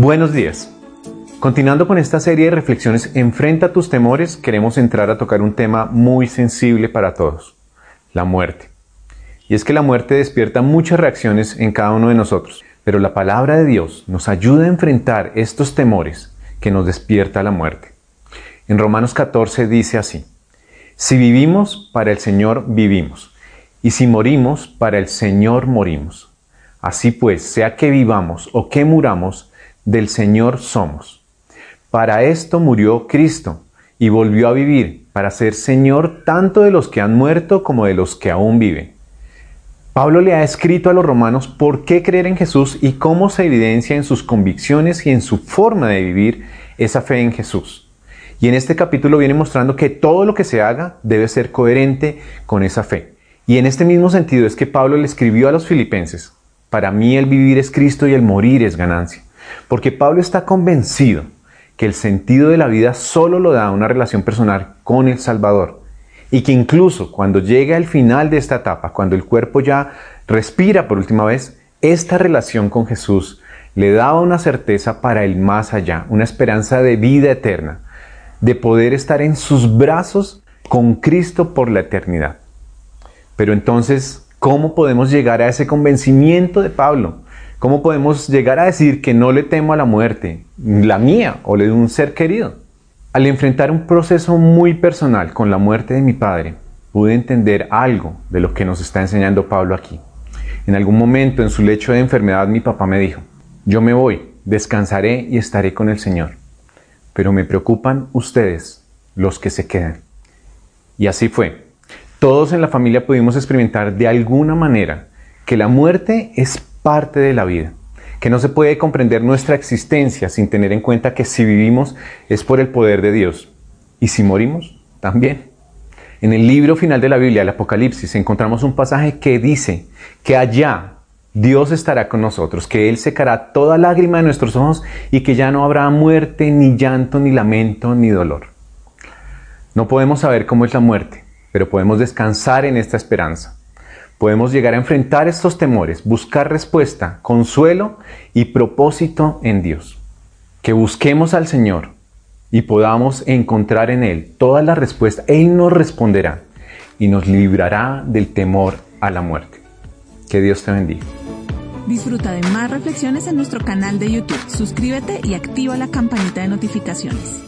Buenos días. Continuando con esta serie de reflexiones Enfrenta tus temores, queremos entrar a tocar un tema muy sensible para todos, la muerte. Y es que la muerte despierta muchas reacciones en cada uno de nosotros. Pero la palabra de Dios nos ayuda a enfrentar estos temores que nos despierta la muerte. En Romanos 14 dice así, si vivimos, para el Señor vivimos, y si morimos, para el Señor morimos. Así pues, sea que vivamos o que muramos, del Señor somos. Para esto murió Cristo y volvió a vivir, para ser Señor tanto de los que han muerto como de los que aún viven. Pablo le ha escrito a los romanos por qué creer en Jesús y cómo se evidencia en sus convicciones y en su forma de vivir esa fe en Jesús. Y en este capítulo viene mostrando que todo lo que se haga debe ser coherente con esa fe. Y en este mismo sentido es que Pablo le escribió a los filipenses, para mí el vivir es Cristo y el morir es ganancia. Porque Pablo está convencido que el sentido de la vida solo lo da una relación personal con el Salvador y que incluso cuando llega el final de esta etapa, cuando el cuerpo ya respira por última vez, esta relación con Jesús le da una certeza para el más allá, una esperanza de vida eterna, de poder estar en sus brazos con Cristo por la eternidad. Pero entonces, ¿cómo podemos llegar a ese convencimiento de Pablo? ¿Cómo podemos llegar a decir que no le temo a la muerte, la mía o la de un ser querido? Al enfrentar un proceso muy personal con la muerte de mi padre, pude entender algo de lo que nos está enseñando Pablo aquí. En algún momento en su lecho de enfermedad mi papá me dijo, yo me voy, descansaré y estaré con el Señor, pero me preocupan ustedes, los que se quedan. Y así fue. Todos en la familia pudimos experimentar de alguna manera que la muerte es parte de la vida que no se puede comprender nuestra existencia sin tener en cuenta que si vivimos es por el poder de Dios y si morimos también. En el libro final de la Biblia, el Apocalipsis, encontramos un pasaje que dice que allá Dios estará con nosotros, que Él secará toda lágrima de nuestros ojos y que ya no habrá muerte, ni llanto, ni lamento, ni dolor. No podemos saber cómo es la muerte, pero podemos descansar en esta esperanza podemos llegar a enfrentar estos temores, buscar respuesta, consuelo y propósito en Dios. Que busquemos al Señor y podamos encontrar en Él toda la respuesta. Él nos responderá y nos librará del temor a la muerte. Que Dios te bendiga. Disfruta de más reflexiones en nuestro canal de YouTube. Suscríbete y activa la campanita de notificaciones.